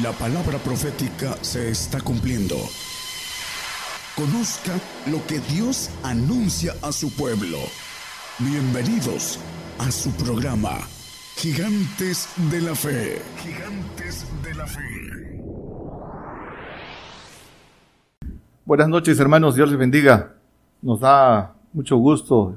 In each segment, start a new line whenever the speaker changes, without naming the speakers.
La palabra profética se está cumpliendo. Conozca lo que Dios anuncia a su pueblo. Bienvenidos a su programa, Gigantes de la Fe. Gigantes de la Fe.
Buenas noches hermanos, Dios les bendiga. Nos da mucho gusto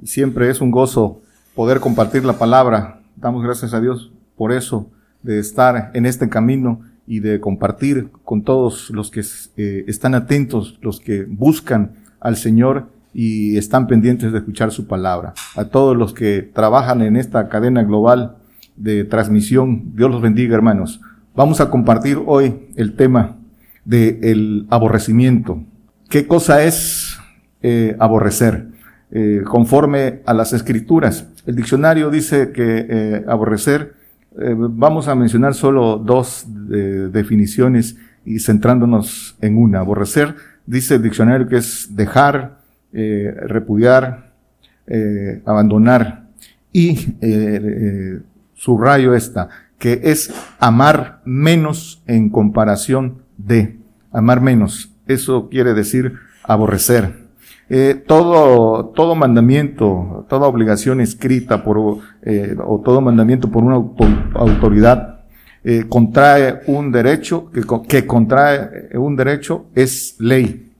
y siempre es un gozo poder compartir la palabra. Damos gracias a Dios por eso de estar en este camino y de compartir con todos los que eh, están atentos, los que buscan al Señor y están pendientes de escuchar su palabra. A todos los que trabajan en esta cadena global de transmisión, Dios los bendiga, hermanos. Vamos a compartir hoy el tema del el aborrecimiento. ¿Qué cosa es eh, aborrecer? Eh, conforme a las escrituras. El diccionario dice que aborrecer eh, vamos a mencionar solo dos eh, definiciones y centrándonos en una. Aborrecer, dice el diccionario que es dejar, eh, repudiar, abandonar. Y subrayo esta, que es amar menos en comparación de. Amar menos. Eso quiere decir aborrecer. Eh, todo, todo mandamiento, toda obligación escrita por, eh, o todo mandamiento por una autoridad eh, contrae un derecho, que, que, contrae un derecho es ley.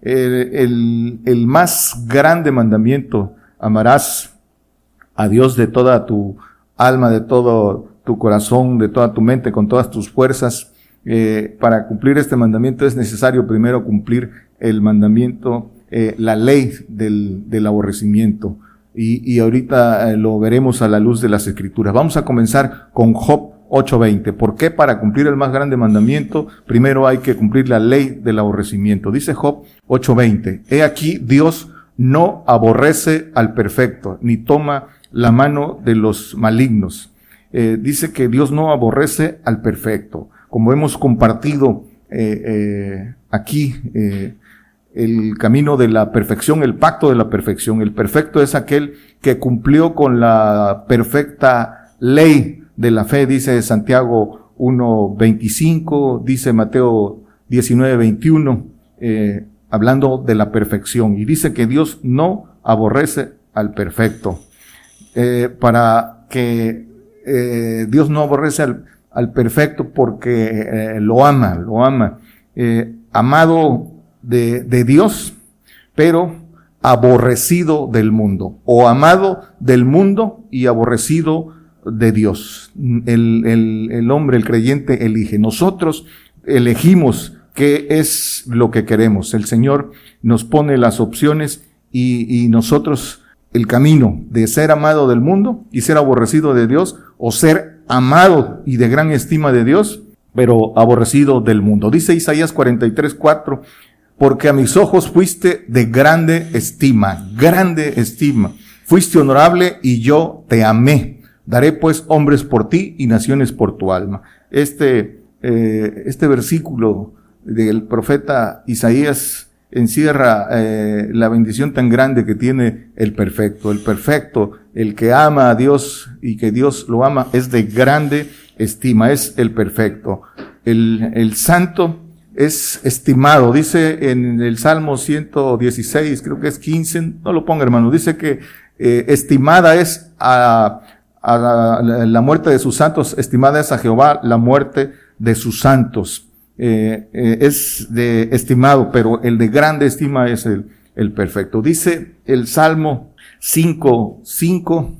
El, el, más grande mandamiento, amarás a Dios de toda tu alma, de todo tu corazón, de toda tu mente, con todas tus fuerzas. para cumplir este mandamiento es necesario primero cumplir el mandamiento eh, la ley del, del aborrecimiento. Y, y ahorita eh, lo veremos a la luz de las escrituras. Vamos a comenzar con Job 8:20. ¿Por qué? Para cumplir el más grande mandamiento, primero hay que cumplir la ley del aborrecimiento. Dice Job 8:20. He aquí, Dios no aborrece al perfecto, ni toma la mano de los malignos. Eh, dice que Dios no aborrece al perfecto. Como hemos compartido eh, eh, aquí, eh, el camino de la perfección, el pacto de la perfección. El perfecto es aquel que cumplió con la perfecta ley de la fe, dice Santiago 1.25, dice Mateo 19.21, eh, hablando de la perfección. Y dice que Dios no aborrece al perfecto. Eh, para que eh, Dios no aborrece al, al perfecto porque eh, lo ama, lo ama. Amado de, Dios, pero aborrecido del mundo, o amado del mundo y aborrecido de Dios. El, el, el, hombre, el creyente, elige. Nosotros elegimos qué es lo que queremos. El Señor nos pone las opciones y, y nosotros el camino de ser amado del mundo y ser aborrecido de Dios, o ser amado y de gran estima de Dios, pero aborrecido del mundo. Dice Isaías 43, 4, porque a mis ojos fuiste de grande estima, grande estima. Fuiste honorable y yo te amé. Daré pues hombres por ti y naciones por tu alma. Este, eh, este versículo del profeta Isaías encierra eh, la bendición tan grande que tiene el perfecto. El perfecto, el que ama a Dios y que Dios lo ama, es de grande estima, es el perfecto. El, el santo es estimado. Dice en el Salmo 116, creo que es 15, no lo ponga hermano, dice que eh, estimada es a, la, muerte de sus santos, estimada es a Jehová la muerte de sus santos. Eh, eh, es de estimado, pero el de grande estima es el, el perfecto. Dice el Salmo 5, 5,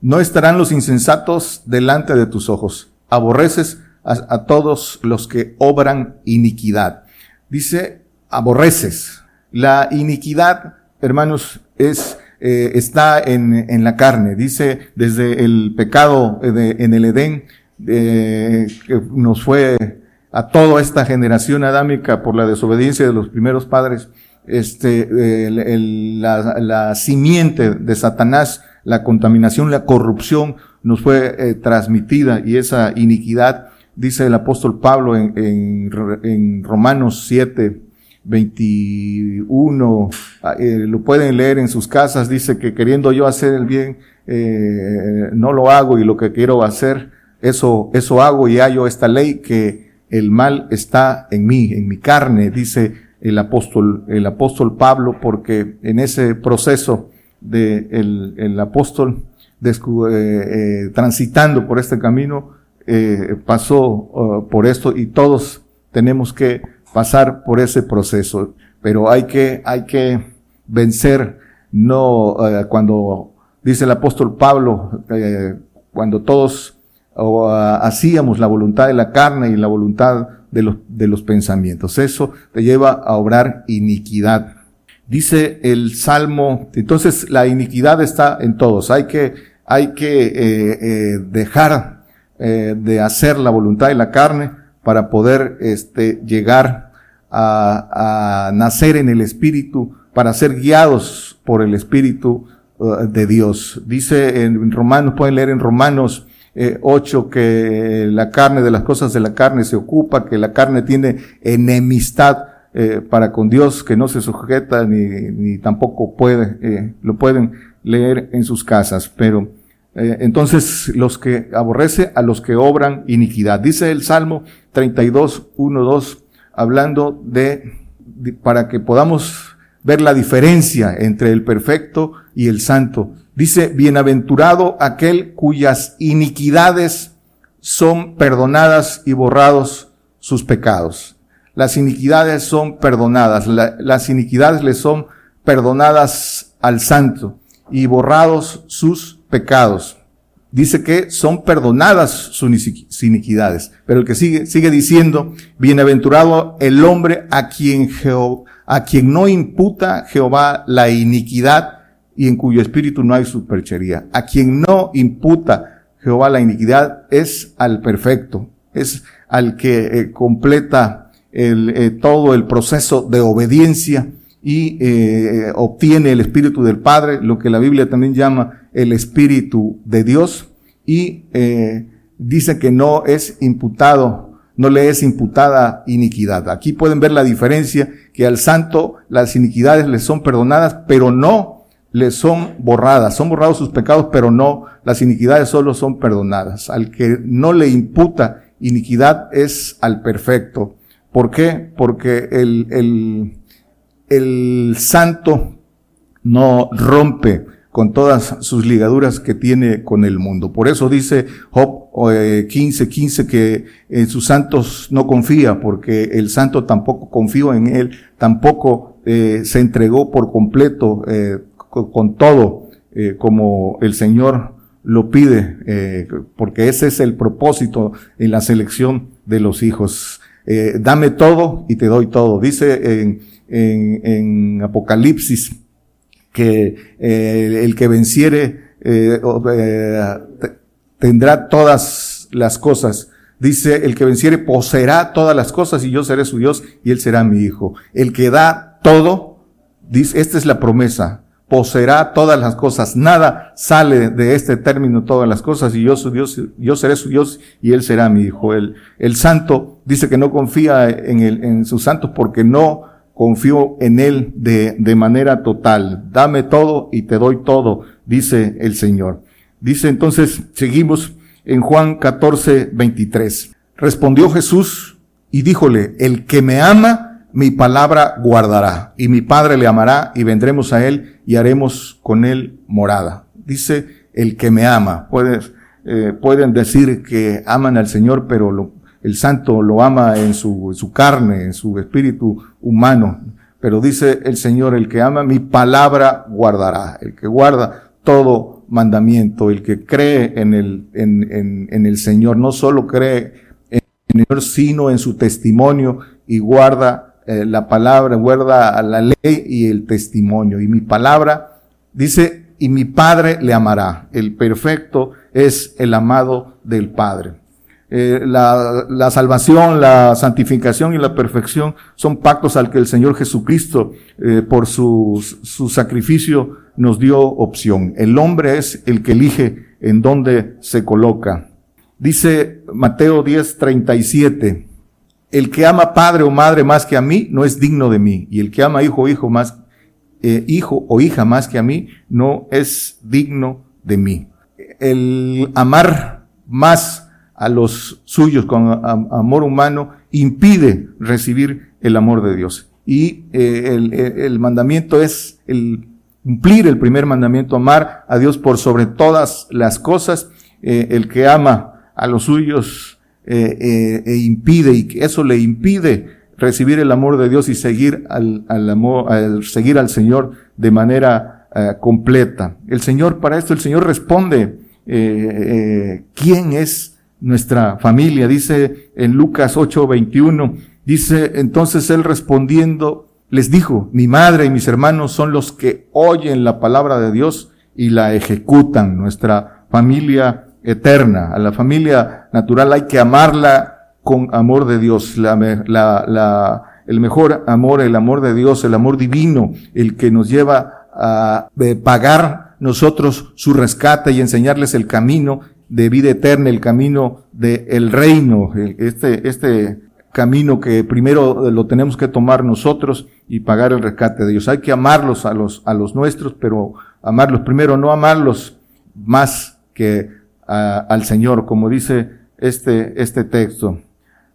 no estarán los insensatos delante de tus ojos. Aborreces a, todos los que obran iniquidad. Dice, aborreces. La iniquidad, hermanos, es, eh, está en, en, la carne. Dice, desde el pecado en el Edén, que nos fue a toda esta generación adámica por la desobediencia de los primeros padres, este, el, el, la, la, simiente de Satanás, la contaminación, la corrupción nos fue eh, transmitida y esa iniquidad dice el apóstol Pablo en, en, en Romanos 7, 21, ah, eh, lo pueden leer en sus casas, dice que queriendo yo hacer el bien, eh, no lo hago y lo que quiero hacer, eso, eso hago y hallo esta ley que el mal está en mí, en mi carne, dice el apóstol, el apóstol Pablo, porque en ese proceso de el, el apóstol eh, eh, transitando por este camino, eh, pasó uh, por esto y todos tenemos que pasar por ese proceso, pero hay que, hay que vencer, no uh, cuando dice el apóstol Pablo, eh, cuando todos uh, hacíamos la voluntad de la carne y la voluntad de los, de los pensamientos. Eso te lleva a obrar iniquidad. Dice el Salmo, entonces la iniquidad está en todos. Hay que, hay que eh, eh, dejar eh, de hacer la voluntad de la carne para poder este, llegar a, a, nacer en el Espíritu, para ser guiados por el Espíritu uh, de Dios. Dice en Romanos, pueden leer en Romanos eh, 8 que la carne de las cosas de la carne se ocupa, que la carne tiene enemistad eh, para con Dios, que no se sujeta ni, ni tampoco puede, eh, lo pueden leer en sus casas, pero eh, entonces los que aborrece a los que obran iniquidad. Dice el Salmo 32, 1, 2, hablando de, para que podamos ver la diferencia entre el perfecto y el santo. Dice, bienaventurado aquel cuyas iniquidades son perdonadas y borrados sus pecados. Las iniquidades son perdonadas, la, las iniquidades le son perdonadas al santo y borrados sus pecados. Dice que son perdonadas sus iniquidades, pero el que sigue, sigue diciendo, bienaventurado el hombre a quien a quien no imputa Jehová la iniquidad y en cuyo espíritu no hay superchería. A quien no imputa Jehová la iniquidad es al perfecto, es al que eh, completa eh, todo el proceso de obediencia y eh, obtiene el espíritu del Padre, lo que la Biblia también llama el espíritu de Dios y eh, dice que no es imputado no le es imputada iniquidad. Aquí pueden ver la diferencia que al santo las iniquidades le son perdonadas, pero no le son borradas. Son borrados sus pecados, pero no, las iniquidades solo son perdonadas. Al que no le imputa iniquidad es al perfecto. ¿Por qué? Porque el, el, el santo no rompe con todas sus ligaduras que tiene con el mundo. Por eso dice Job 15, eh, 15 que en sus santos no confía, porque el santo tampoco confió en él, tampoco eh, se entregó por completo eh, con, todo como el Señor lo pide, porque ese es el propósito en la selección de los hijos. dame todo y te doy todo. Dice en, en Apocalipsis que eh, el que venciere eh, eh, tendrá todas las cosas. Dice, el que venciere poseerá todas las cosas y yo seré su Dios y él será mi hijo. El que da todo, dice, esta es la promesa, poseerá todas las cosas. Nada sale de este término todas las cosas y yo su Dios, yo seré su Dios y él será mi hijo. El, el santo dice que no confía en, el, en sus santos porque no confío en Él de, de manera total. Dame todo y te doy todo, dice el Señor. Dice entonces, seguimos en Juan 14, 23. Respondió Jesús y díjole, el que me ama, mi palabra guardará, y mi Padre le amará, y vendremos a Él y haremos con Él morada. Dice, el que me ama. Puedes, eh, pueden decir que aman al Señor, pero lo, el santo lo ama en su, carne, en su espíritu humano. Pero dice el Señor, el que ama mi palabra guardará, el que guarda todo mandamiento, el que cree en el, en, en, en el Señor, no solo cree en el Señor, sino en su testimonio y guarda eh, la palabra, guarda la ley y el testimonio. Y mi palabra dice, y mi Padre le amará. El perfecto es el amado del Padre. Eh, la, salvación, la santificación y la perfección son pactos al que el Señor Jesucristo, eh, por su, su sacrificio, nos dio opción. El hombre es el que elige en dónde se coloca. Dice Mateo 10, 37, el que ama padre o madre más que a mí no es digno de mí, y el que ama hijo o hijo más, eh, hijo o hija más que a mí no es digno de mí. El amar más a los suyos con amor humano, impide recibir el amor de Dios. Y eh, el, el, mandamiento es el cumplir el primer mandamiento, amar a Dios por sobre todas las cosas. Eh, el que ama a los suyos eh, e impide, y eso le impide recibir el amor de Dios y seguir al, al amor, al seguir al Señor de manera completa. El Señor, para esto, el Señor responde, ¿quién es nuestra familia. Dice en Lucas 8:21, dice entonces él respondiendo, les dijo, mi madre y mis hermanos son los que oyen la palabra de Dios y la ejecutan. Nuestra familia eterna, a la familia natural hay que amarla con amor de Dios, la, la, la, el mejor amor, el amor de Dios, el amor divino, el que nos lleva a pagar nosotros su rescate y enseñarles el camino de vida eterna, el camino del el reino, este, este camino que primero lo tenemos que tomar nosotros y pagar el rescate de Dios. Hay que amarlos a los, a los nuestros, pero amarlos primero, no amarlos más que al Señor, como dice este, este texto.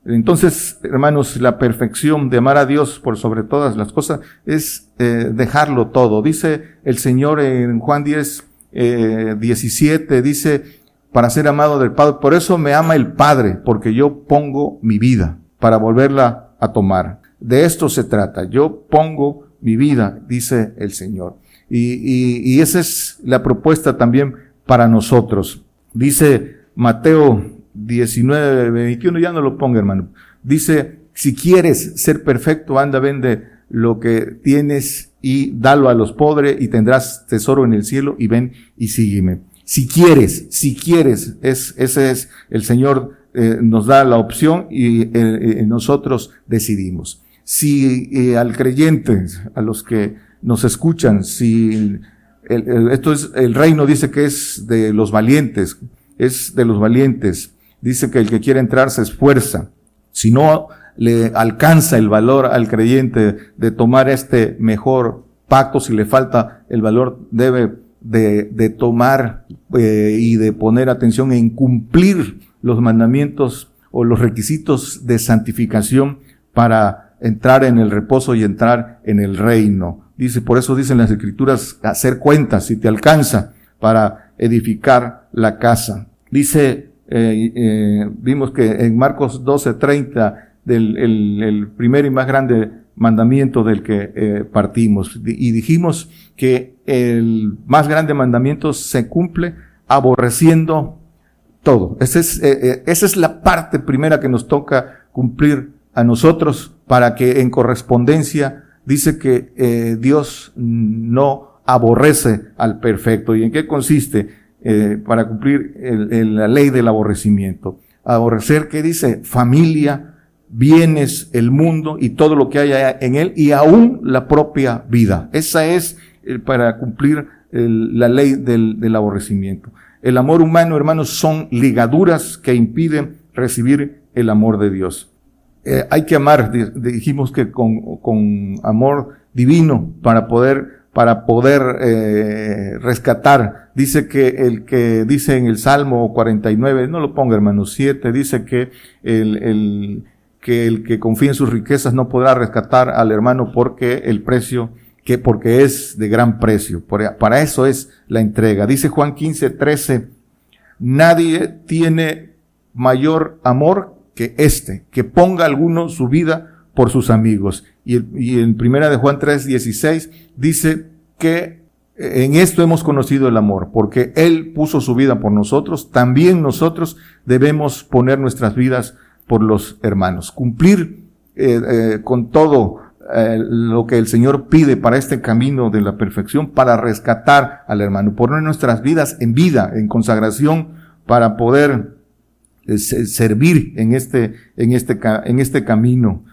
Entonces, hermanos, la perfección de amar a Dios por sobre todas las cosas es eh, dejarlo todo. Dice el Señor en Juan 10, eh, 17, dice, para ser amado del Padre. Por eso me ama el Padre, porque yo pongo mi vida para volverla a tomar. De esto se trata. Yo pongo mi vida, dice el Señor. Y, y, y esa es la propuesta también para nosotros. Dice Mateo 19, 21, ya no lo ponga hermano. Dice, si quieres ser perfecto, anda, vende lo que tienes y dalo a los pobres y tendrás tesoro en el cielo y ven y sígueme. Si quieres, si quieres, es, ese es el Señor eh, nos da la opción y eh, eh, nosotros decidimos. Si al creyente, a los que nos escuchan, si esto es, el reino dice que es de los valientes, es de los valientes. Dice que el que quiere entrar se esfuerza. Si no le alcanza el valor al creyente de tomar este mejor pacto, si le falta el valor, debe de, de tomar eh, y de poner atención en cumplir los mandamientos o los requisitos de santificación para entrar en el reposo y entrar en el reino. Dice, por eso dicen las escrituras, hacer cuentas si te alcanza para edificar la casa. Dice, eh, eh, vimos que en Marcos 12:30, del el, el primer y más grande mandamiento del que eh, partimos. Y dijimos que el más grande mandamiento se cumple aborreciendo todo. Esa es, eh, eh, esa es la parte primera que nos toca cumplir a nosotros para que en correspondencia dice que Dios no aborrece al perfecto. ¿Y en qué consiste para cumplir la ley del aborrecimiento? Aborrecer, ¿qué dice? Familia, bienes, el mundo y todo lo que haya en él y aún la propia vida. Esa es eh, para cumplir la ley del, aborrecimiento. El amor humano, hermanos, son ligaduras que impiden recibir el amor de Dios. Eh, hay que amar, dijimos que con, con, amor divino para poder para poder eh, rescatar. Dice que el que dice en el Salmo 49, no lo ponga hermanos, 7, dice que el, el, que el que confía en sus riquezas no podrá rescatar al hermano porque el precio, que porque es de gran precio. Para eso es la entrega. Dice Juan 15, 13, nadie tiene mayor amor que este, que ponga alguno su vida por sus amigos. Y, y en primera de Juan 3, 16 dice que en esto hemos conocido el amor, porque Él puso su vida por nosotros, también nosotros debemos poner nuestras vidas por los hermanos. Cumplir eh, eh, con todo eh, lo que el Señor pide para este camino de la perfección, para rescatar al hermano, poner nuestras vidas en vida, en consagración, para poder servir en este, en este, en este camino.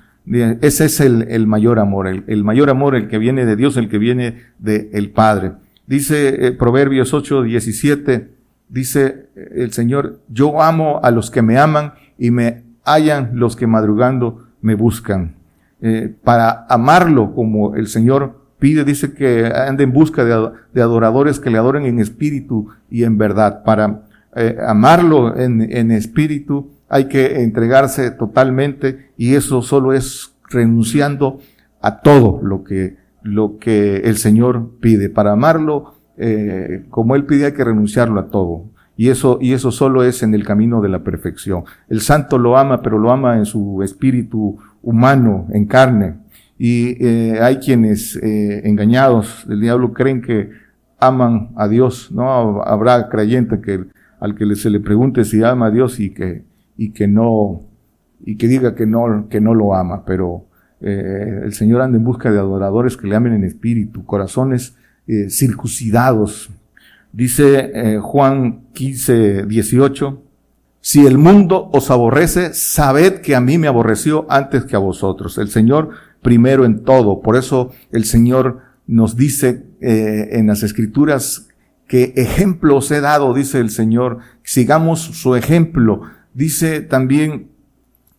Ese es el, el mayor amor, el, el, mayor amor, el que viene de Dios, el que viene del el Padre. Dice Proverbios 8, 17, dice el Señor, yo amo a los que me aman y me hayan los que madrugando me buscan. Eh, para amarlo como el Señor pide, dice que ande en busca de, adoradores que le adoren en espíritu y en verdad, para eh, amarlo en, en espíritu, hay que entregarse totalmente y eso solo es renunciando a todo lo que, lo que el Señor pide. Para amarlo, eh, como Él pide, hay que renunciarlo a todo. Y eso, y eso solo es en el camino de la perfección. El santo lo ama, pero lo ama en su espíritu humano, en carne. Y eh, hay quienes eh, engañados del diablo creen que aman a Dios. No habrá creyente que al que se le pregunte si ama a Dios y que y que no y que diga que no que no lo ama, pero eh, el Señor anda en busca de adoradores que le amen en espíritu, corazones eh, circuncidados. Dice eh, Juan 15, 18, si el mundo os aborrece, sabed que a mí me aborreció antes que a vosotros. El Señor primero en todo. Por eso el Señor nos dice en las escrituras que ejemplos he dado, dice el Señor, sigamos su ejemplo. Dice también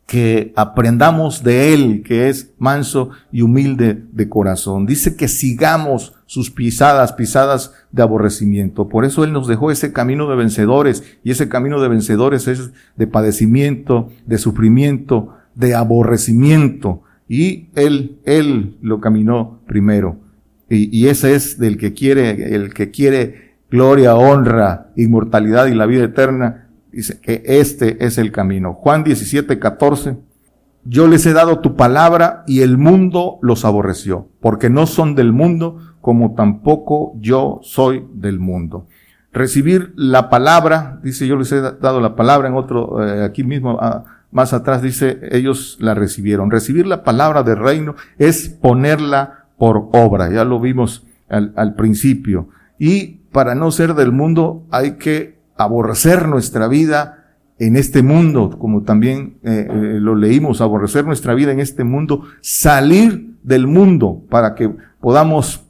que aprendamos de Él, que es manso y humilde de corazón. Dice que sigamos sus pisadas, pisadas de aborrecimiento. Por eso Él nos dejó ese camino de vencedores, y ese camino de vencedores es de padecimiento, de sufrimiento, de aborrecimiento. Y Él, Él lo caminó primero. Y, ese es del que quiere, el que quiere gloria, honra, inmortalidad y la vida eterna, Dice que este es el camino. Juan 17, 14. Yo les he dado tu palabra y el mundo los aborreció, porque no son del mundo como tampoco yo soy del mundo. Recibir la palabra, dice yo les he dado la palabra en otro, eh, aquí mismo ah, más atrás dice ellos la recibieron. Recibir la palabra del reino es ponerla por obra, ya lo vimos al, al principio. Y para no ser del mundo hay que aborrecer nuestra vida en este mundo, como también eh, eh, lo leímos, aborrecer nuestra vida en este mundo, salir del mundo para que podamos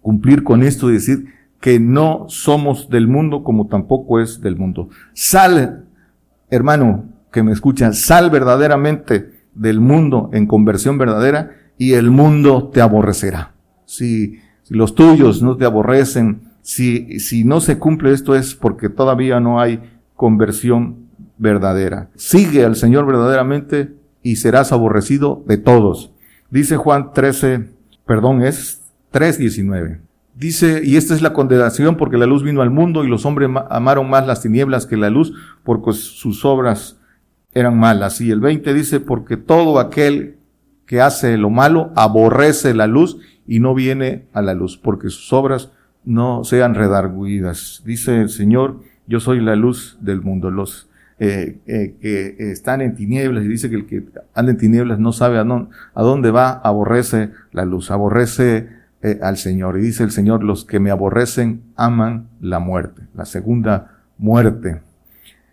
cumplir con esto y decir que no somos del mundo como tampoco es del mundo. Sal, hermano que me escucha, sal verdaderamente del mundo en conversión verdadera y el mundo te aborrecerá. Si, si los tuyos no te aborrecen, si, si no se cumple esto es porque todavía no hay conversión verdadera. Sigue al Señor verdaderamente y serás aborrecido de todos. Dice Juan 13, perdón, es 3.19. Dice, y esta es la condenación porque la luz vino al mundo y los hombres amaron más las tinieblas que la luz porque sus obras eran malas. Y el 20 dice, porque todo aquel que hace lo malo aborrece la luz y no viene a la luz porque sus obras no sean redarguidas. Dice el Señor, yo soy la luz del mundo. Los eh, eh, que están en tinieblas, y dice que el que anda en tinieblas no sabe a, dónde va, aborrece la luz, aborrece eh, al Señor. Y dice el Señor, los que me aborrecen aman la muerte, la segunda muerte.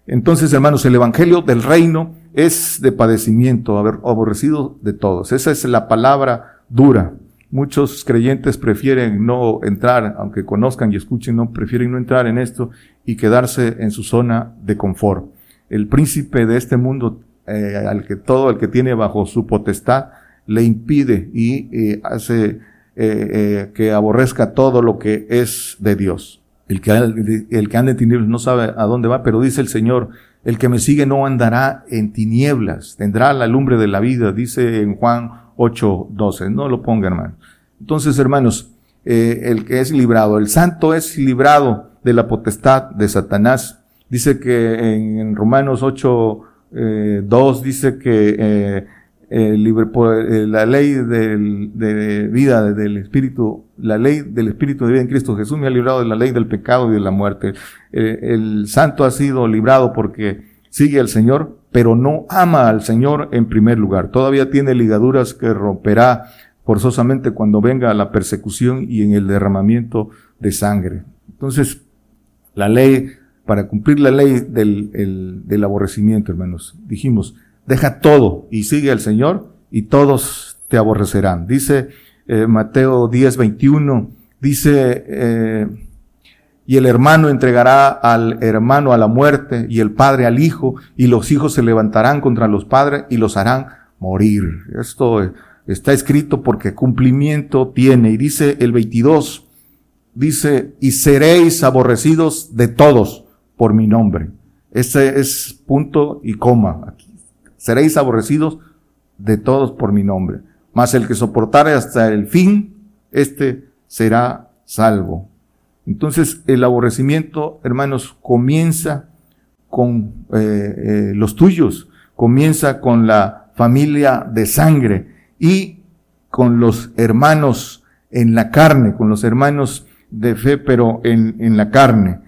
Entonces, hermanos, el Evangelio del Reino es de padecimiento, aborrecido de todos. Esa es la palabra dura. Muchos creyentes prefieren no entrar, aunque conozcan y escuchen, no prefieren no entrar en esto y quedarse en su zona de confort. El príncipe de este mundo, eh, al que todo el que tiene bajo su potestad, le impide y eh, hace eh, que aborrezca todo lo que es de Dios. El que, el que anda en tinieblas no sabe a dónde va, pero dice el Señor, el que me sigue no andará en tinieblas, tendrá la lumbre de la vida, dice en Juan 8.12. No lo ponga, hermano. Entonces, hermanos, eh, el que es librado, el santo es librado de la potestad de Satanás. Dice que en, Romanos 8, eh, 2 dice que eh, eh, la ley de vida del Espíritu, la ley del Espíritu de vida en Cristo Jesús me ha librado de la ley del pecado y de la muerte. El santo ha sido librado porque sigue al Señor, pero no ama al Señor en primer lugar. Todavía tiene ligaduras que romperá forzosamente cuando venga la persecución y en el derramamiento de sangre. Entonces, la ley, para cumplir la ley del, del aborrecimiento, hermanos, dijimos, deja todo y sigue al Señor y todos te aborrecerán. Dice eh, Mateo 10, 21, dice, eh, y el hermano entregará al hermano a la muerte y el padre al hijo y los hijos se levantarán contra los padres y los harán morir. Esto está escrito porque cumplimiento tiene. Y dice el 22, dice, y seréis aborrecidos de todos por mi nombre. Ese es punto y coma. Seréis aborrecidos de todos por mi nombre. Mas el que soportare hasta el fin, este será salvo. Entonces el aborrecimiento, hermanos, comienza con eh, eh, los tuyos, comienza con la familia de sangre y con los hermanos en la carne, con los hermanos de fe, pero en, en la carne.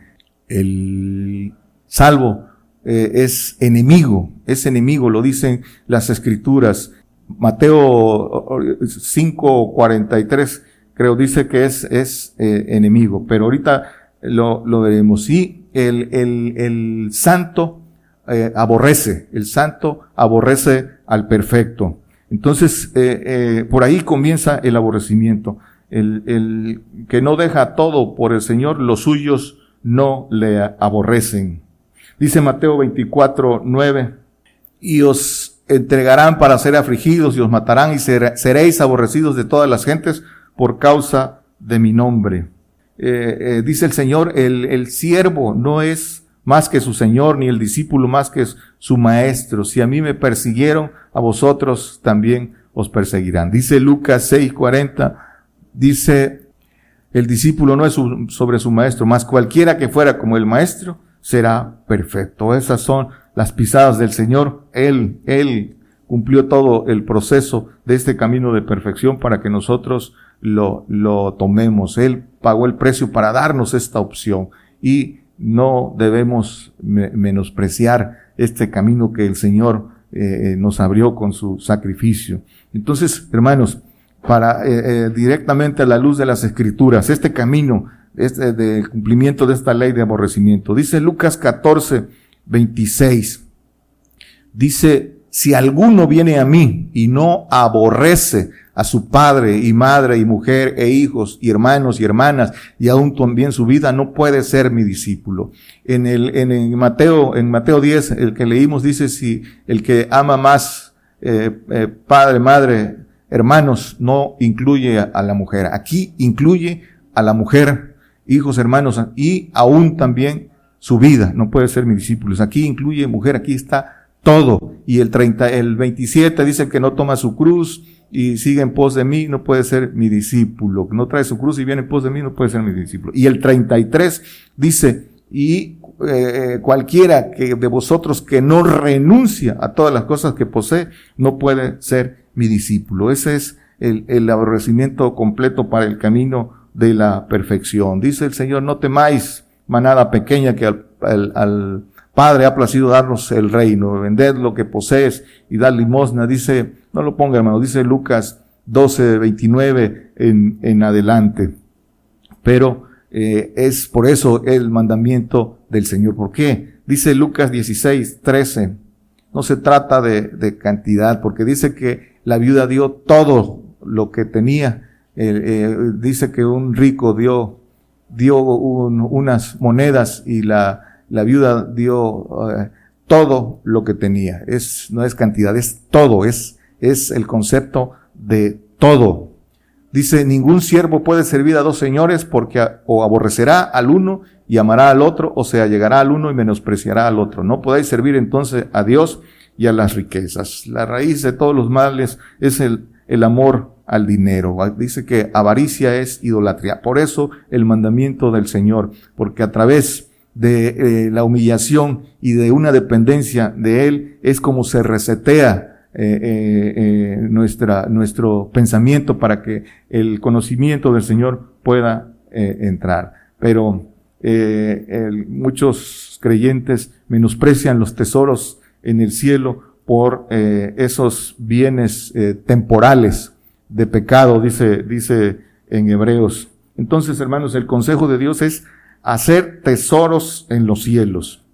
El salvo eh, es enemigo, es enemigo, lo dicen las escrituras. Mateo 5:43 creo dice que es, es eh, enemigo, pero ahorita lo, lo veremos. Sí, el, el, el santo eh, aborrece, el santo aborrece al perfecto. Entonces, por ahí comienza el aborrecimiento. El, el que no deja todo por el Señor, los suyos no le aborrecen. Dice Mateo 24, 9, y os entregarán para ser afligidos y os matarán y seréis aborrecidos de todas las gentes por causa de mi nombre. Eh, eh, dice el Señor, el, el siervo no es más que su Señor, ni el discípulo más que su maestro. Si a mí me persiguieron, a vosotros también os perseguirán. Dice Lucas 6, 40, dice, el discípulo no es sobre su maestro, más cualquiera que fuera como el maestro, será perfecto. Esas son las pisadas del Señor. Él, Él cumplió todo el proceso de este camino de perfección para que nosotros lo, lo tomemos. Él pagó el precio para darnos esta opción y no debemos menospreciar este camino que el Señor eh, nos abrió con su sacrificio. Entonces, hermanos, para eh, eh, directamente a la luz de las escrituras, este camino este, del cumplimiento de esta ley de aborrecimiento. Dice Lucas 14, 26. Dice, si alguno viene a mí y no aborrece a su padre y madre y mujer e hijos y hermanos y hermanas y aún también su vida, no puede ser mi discípulo. En el, en Mateo, en Mateo 10, el que leímos dice, si el que ama más, eh, eh, padre, madre, hermanos, no incluye a la mujer. Aquí incluye a la mujer hijos, hermanos, y aún también su vida. No puede ser mis discípulos. Aquí incluye mujer, aquí está todo. Y el 30, el 27 dice que no toma su cruz y sigue en pos de mí, no puede ser mi discípulo. No trae su cruz y viene en pos de mí, no puede ser mi discípulo. Y el 33 dice, y eh, cualquiera que de vosotros que no renuncia a todas las cosas que posee, no puede ser mi discípulo. Ese es el, el aborrecimiento completo para el camino de la perfección. Dice el Señor, no temáis, manada pequeña, que al, Padre ha placido darnos el reino, vended lo que posees y dar limosna. Dice, no lo ponga hermano, dice Lucas 12, 29 en, adelante. Pero eh, es por eso el mandamiento del Señor. ¿Por qué? Dice Lucas 16, 13. No se trata de, de cantidad, porque dice que la viuda dio todo lo que tenía eh, dice que un rico dio, dio unas monedas y la, la viuda dio eh, todo lo que tenía. Es, no es cantidad, es todo, es, es el concepto de todo. Dice, ningún siervo puede servir a dos señores porque o aborrecerá al uno y amará al otro, o sea, llegará al uno y menospreciará al otro. No podéis servir entonces a Dios y a las riquezas. La raíz de todos los males es el, el amor al dinero. Dice que avaricia es idolatría. Por eso el mandamiento del Señor, porque a través de eh, la humillación y de una dependencia de Él es como se resetea eh, eh, nuestra, nuestro pensamiento para que el conocimiento del Señor pueda entrar. Pero muchos creyentes menosprecian los tesoros en el cielo por esos bienes temporales de pecado, dice, dice en Hebreos. Entonces, hermanos, el consejo de Dios es hacer tesoros en los cielos.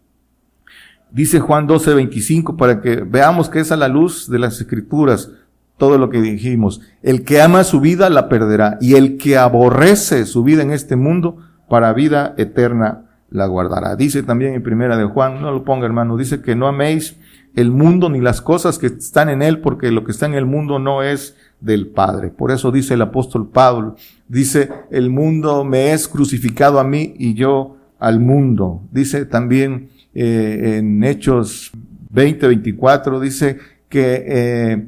Dice Juan 12, 25, para que veamos que es a la luz de las escrituras todo lo que dijimos. El que ama su vida la perderá y el que aborrece su vida en este mundo para vida eterna la guardará. Dice también en primera de Juan, no lo ponga hermano, dice que no améis el mundo ni las cosas que están en él porque lo que está en el mundo no es del Padre. Por eso dice el apóstol Pablo, dice, el mundo me es crucificado a mí y yo al mundo. Dice también eh, en Hechos 20, 24, dice que eh,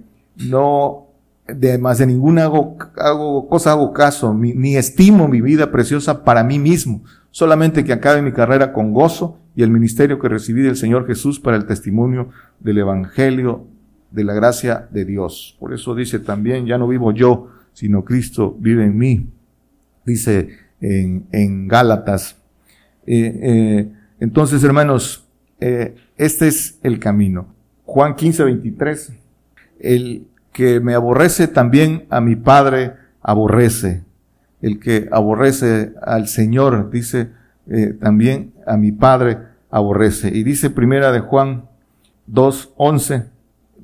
no, de más de ninguna hago, hago, cosa hago caso, ni estimo mi vida preciosa para mí mismo, solamente que acabe mi carrera con gozo y el ministerio que recibí del Señor Jesús para el testimonio del Evangelio de la gracia de Dios. Por eso dice también, ya no vivo yo, sino Cristo vive en mí. Dice en, en Gálatas. Eh, eh, entonces, hermanos, eh, este es el camino. Juan 15, 23. El que me aborrece también a mi Padre aborrece el que aborrece al Señor, dice también a mi Padre aborrece. Y dice primera de Juan 2, 11,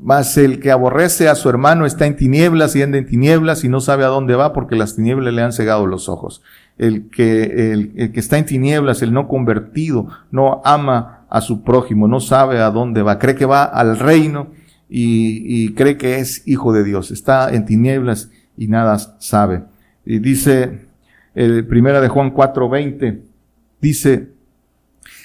mas el que aborrece a su hermano está en tinieblas y anda en tinieblas y no sabe a dónde va porque las tinieblas le han cegado los ojos. El que, el, que está en tinieblas, el no convertido, no ama a su prójimo, no sabe a dónde va, cree que va al reino y, y cree que es hijo de Dios. Está en tinieblas y nada sabe. Y dice, el primera de Juan 4:20, dice,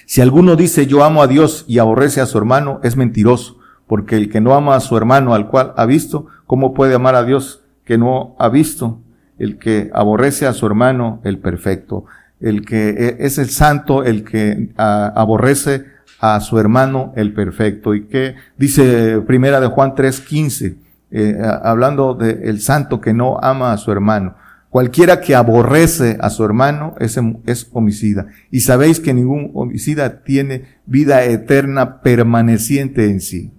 si alguno dice yo amo a Dios y aborrece a su hermano, es mentiroso, porque el que no ama a su hermano al cual ha visto, ¿cómo puede amar a Dios que no ha visto? El que aborrece a su hermano, el perfecto. El que e, es el santo, el que aborrece a su hermano, el perfecto. Y que dice primera de Juan 3:15, eh, hablando del el santo que no ama a su hermano. Cualquiera que aborrece a su hermano es, homicida. Y sabéis que ningún homicida tiene vida eterna permaneciente en sí.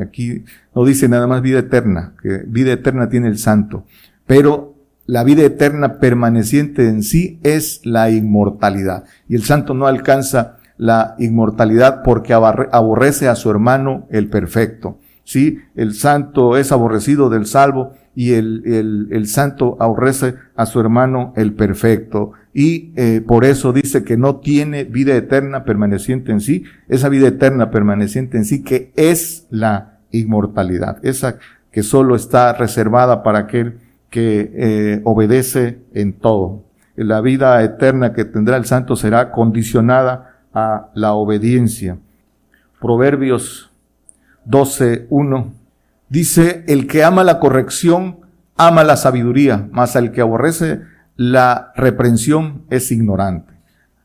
Aquí no dice nada más vida eterna, que vida eterna tiene el santo. Pero la vida eterna permaneciente en sí es la inmortalidad. Y el santo no alcanza la inmortalidad porque aborrece a su hermano el perfecto. Sí, el santo es aborrecido del salvo y el, el, el santo aborrece a su hermano el perfecto. Y eh, por eso dice que no tiene vida eterna permaneciente en sí, esa vida eterna permaneciente en sí que es la inmortalidad, esa que solo está reservada para aquel que eh, obedece en todo. La vida eterna que tendrá el santo será condicionada a la obediencia. Proverbios 12.1 Dice, el que ama la corrección, ama la sabiduría, mas el que aborrece la reprensión es ignorante.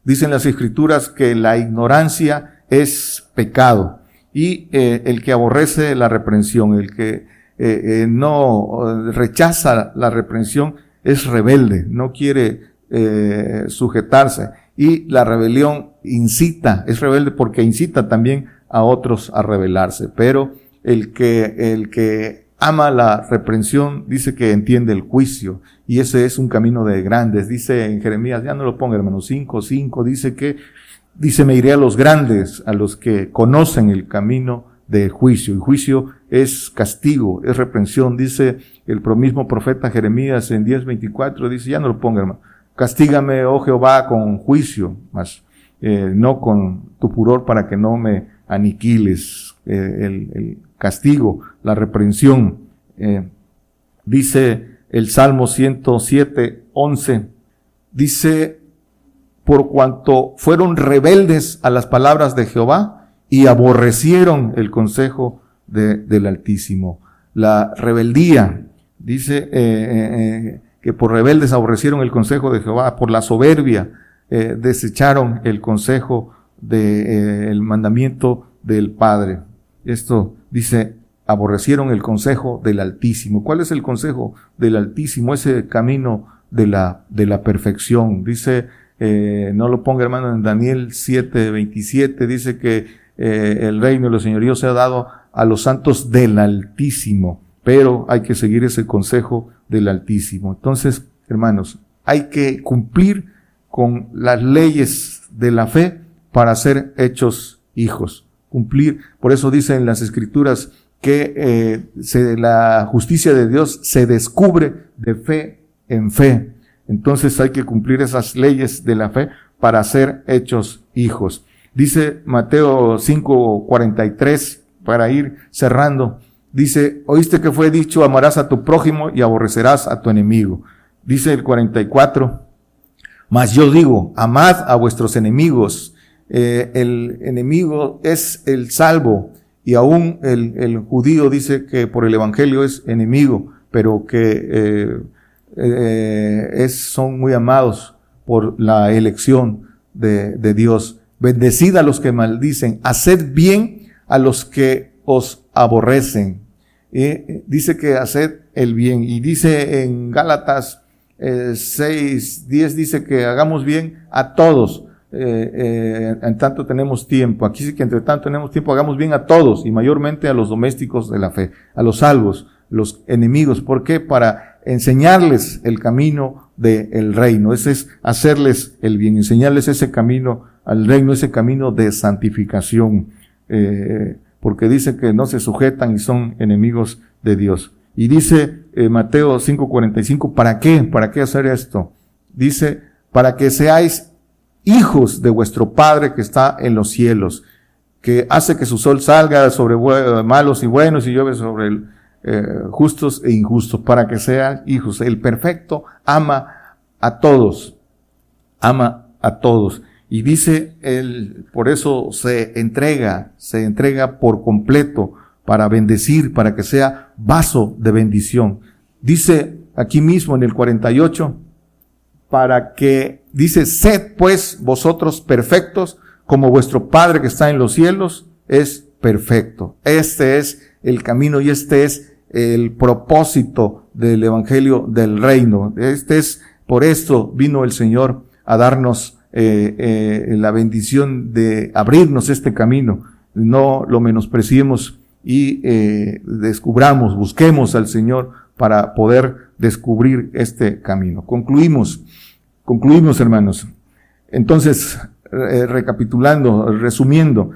Dicen las escrituras que la ignorancia es pecado y eh, el que aborrece la reprensión, el que eh, eh, no rechaza la reprensión es rebelde, no quiere sujetarse y la rebelión incita, es rebelde porque incita también a otros a rebelarse, pero el que, el que ama la reprensión dice que entiende el juicio y ese es un camino de grandes. Dice en Jeremías, ya no lo ponga hermano, 5, 5, dice que, dice me iré a los grandes, a los que conocen el camino de juicio. Y juicio es castigo, es reprensión. Dice el mismo profeta Jeremías en 10.24, dice, ya no lo ponga hermano, castígame, oh Jehová, con juicio, mas eh, no con tu furor para que no me aniquiles. Eh, el, el castigo, la reprensión. Eh, dice el Salmo 107, 11, dice, por cuanto fueron rebeldes a las palabras de Jehová y aborrecieron el consejo de, del Altísimo. La rebeldía, dice eh, eh, que por rebeldes aborrecieron el consejo de Jehová, por la soberbia desecharon el consejo del mandamiento del Padre. Esto dice, aborrecieron el consejo del Altísimo. ¿Cuál es el consejo del Altísimo? Ese camino de la, de la perfección. Dice, eh, no lo ponga hermano en Daniel 7, 27, dice que eh, el reino y los señoríos se ha dado a los santos del Altísimo, pero hay que seguir ese consejo del Altísimo. Entonces, hermanos, hay que cumplir con las leyes de la fe para ser hechos hijos cumplir. Por eso dicen las escrituras que eh, se, la justicia de Dios se descubre de fe en fe. Entonces hay que cumplir esas leyes de la fe para ser hechos hijos. Dice Mateo 5:43, para ir cerrando, dice, oíste que fue dicho, amarás a tu prójimo y aborrecerás a tu enemigo. Dice el 44, Mas yo digo, amad a vuestros enemigos. Eh, el enemigo es el salvo y aún el, judío dice que por el evangelio es enemigo, pero que eh, eh, es, son muy amados por la elección de, Dios. Bendecid a los que maldicen, haced bien a los que os aborrecen. Dice que haced el bien. Y dice en Gálatas eh, 6, 10, dice que hagamos bien a todos. Eh, eh, en tanto tenemos tiempo. Aquí sí que entre tanto tenemos tiempo, hagamos bien a todos y mayormente a los domésticos de la fe, a los salvos, los enemigos. ¿Por qué? Para enseñarles el camino del reino. Ese es hacerles el bien, enseñarles ese camino al reino, ese camino de santificación. Eh, porque dice que no se sujetan y son enemigos de Dios. Y dice Mateo 5:45, ¿para qué? ¿Para qué hacer esto? Dice, para que seáis hijos de vuestro Padre que está en los cielos, que hace que su sol salga sobre malos y buenos y llueve sobre eh, justos e injustos, para que sean hijos. El perfecto ama a todos, ama a todos. Y dice él, por eso se entrega, se entrega por completo para bendecir, para que sea vaso de bendición. Dice aquí mismo en el 48, para que, dice, sed pues vosotros perfectos, como vuestro Padre que está en los cielos es perfecto. Este es el camino y este es el propósito del Evangelio del Reino. Este es, por esto vino el Señor a darnos eh, eh, la bendición de abrirnos este camino. No lo menospreciemos y eh, descubramos, busquemos al Señor para poder descubrir este camino. Concluimos, concluimos hermanos. Entonces, recapitulando, resumiendo,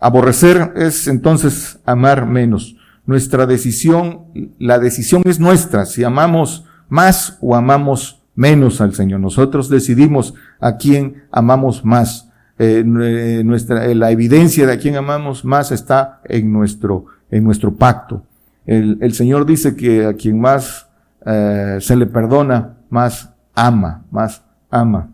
aborrecer es entonces amar menos. Nuestra decisión, la decisión es nuestra, si amamos más o amamos menos al Señor. Nosotros decidimos a quién amamos más. Eh, nuestra, eh, la evidencia de a quién amamos más está en nuestro, en nuestro pacto. El Señor dice que a quien más se le perdona, más ama, más ama.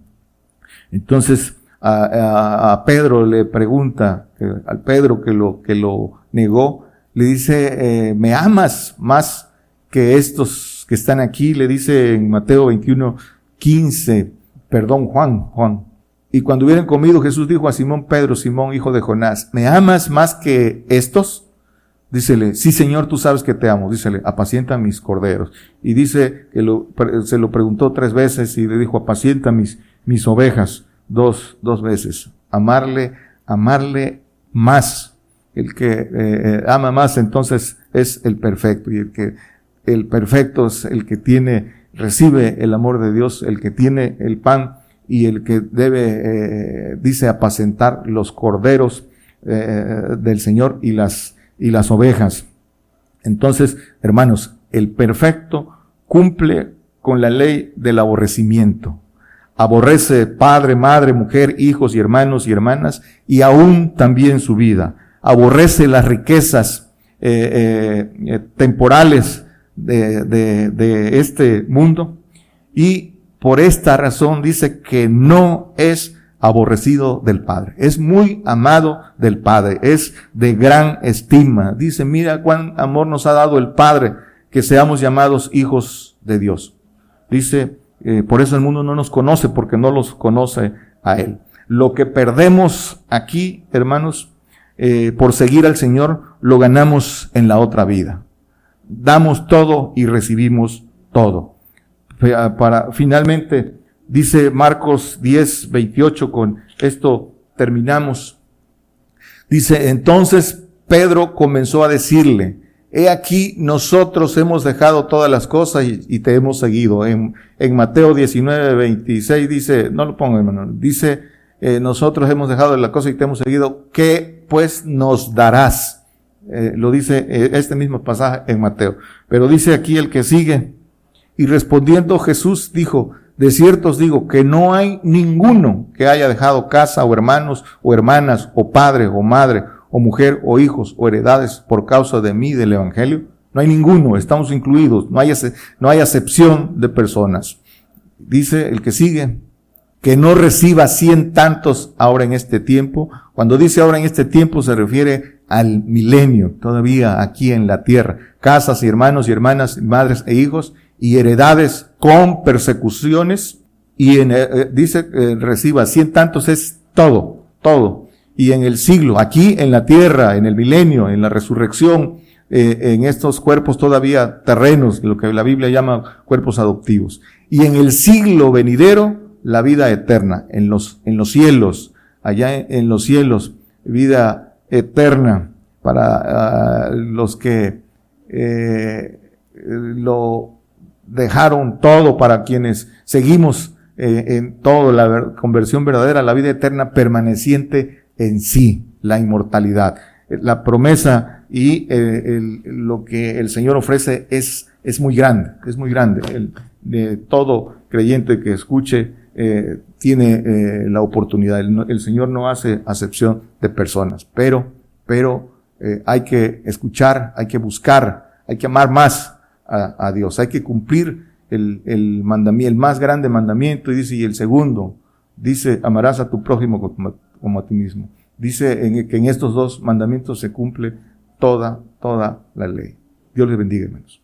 Entonces, a, Pedro le pregunta, al Pedro que lo, que lo negó, le dice, ¿me amas más que estos que están aquí, le dice en Mateo 21, 15, perdón, Juan, Juan. Y cuando hubieran comido, Jesús dijo a Simón Pedro, Simón, hijo de Jonás, ¿me amas más que estos? Dícele, sí Señor, tú sabes que te amo. Dícele, apacienta mis corderos. Y dice que se lo preguntó tres veces y le dijo, apacienta mis, mis ovejas dos, dos veces. Amarle, amarle más. El que eh, eh, ama más entonces es el perfecto y el que el perfecto es el que tiene, recibe el amor de Dios, el que tiene el pan y el que debe, eh, dice, apacentar los corderos del Señor y las, y las ovejas. Entonces, hermanos, el perfecto cumple con la ley del aborrecimiento. Aborrece padre, madre, mujer, hijos y hermanos y hermanas y aún también su vida. Aborrece las riquezas eh, temporales de, de, de este mundo y por esta razón dice que no es aborrecido del Padre. Es muy amado del Padre. Es de gran estima. Dice, mira cuán amor nos ha dado el Padre que seamos llamados hijos de Dios. Dice, eh, por eso el mundo no nos conoce porque no los conoce a Él. Lo que perdemos aquí, hermanos, eh, por seguir al Señor, lo ganamos en la otra vida damos todo y recibimos todo. Para, finalmente, dice Marcos 10, 28, con esto terminamos. Dice, entonces Pedro comenzó a decirle, he aquí nosotros hemos dejado todas las cosas y, te hemos seguido. En, en, Mateo 19, 26 dice, no lo pongo hermano, dice, eh, nosotros hemos dejado las cosas y te hemos seguido, ¿qué pues nos darás? Eh, lo dice eh, este mismo pasaje en Mateo. Pero dice aquí el que sigue. Y respondiendo Jesús dijo, de cierto os digo que no hay ninguno que haya dejado casa o hermanos o hermanas o padre o madre o mujer o hijos o heredades por causa de mí del Evangelio. No hay ninguno, estamos incluidos, no hay, no hay acepción de personas. Dice el que sigue, que no reciba cien tantos ahora en este tiempo. Cuando dice ahora en este tiempo se refiere al milenio, todavía aquí en la tierra. Casas y hermanos y hermanas, madres e hijos y heredades con persecuciones. Y en, eh, eh, dice, eh, reciba cien tantos es todo, todo. Y en el siglo, aquí en la tierra, en el milenio, en la resurrección, en estos cuerpos todavía terrenos, lo que la Biblia llama cuerpos adoptivos. Y en el siglo venidero, la vida eterna en los, en los cielos, allá en, los cielos, vida eterna para ah, los que lo dejaron todo, para quienes seguimos eh, en todo, la conversión verdadera, la vida eterna permaneciente en sí, la inmortalidad. La promesa y eh, lo que el Señor ofrece es, es muy grande, es muy grande. El, de todo creyente que escuche eh, tiene eh, la oportunidad. El, Señor no hace acepción de personas, pero, pero eh, hay que escuchar, hay que buscar, hay que amar más a, Dios, hay que cumplir el, el mandamiento, el más grande mandamiento, y dice, y el segundo, dice, amarás a tu prójimo como, como a ti mismo. Dice en, que en estos dos mandamientos se cumple toda, toda la ley. Dios les bendiga, hermanos.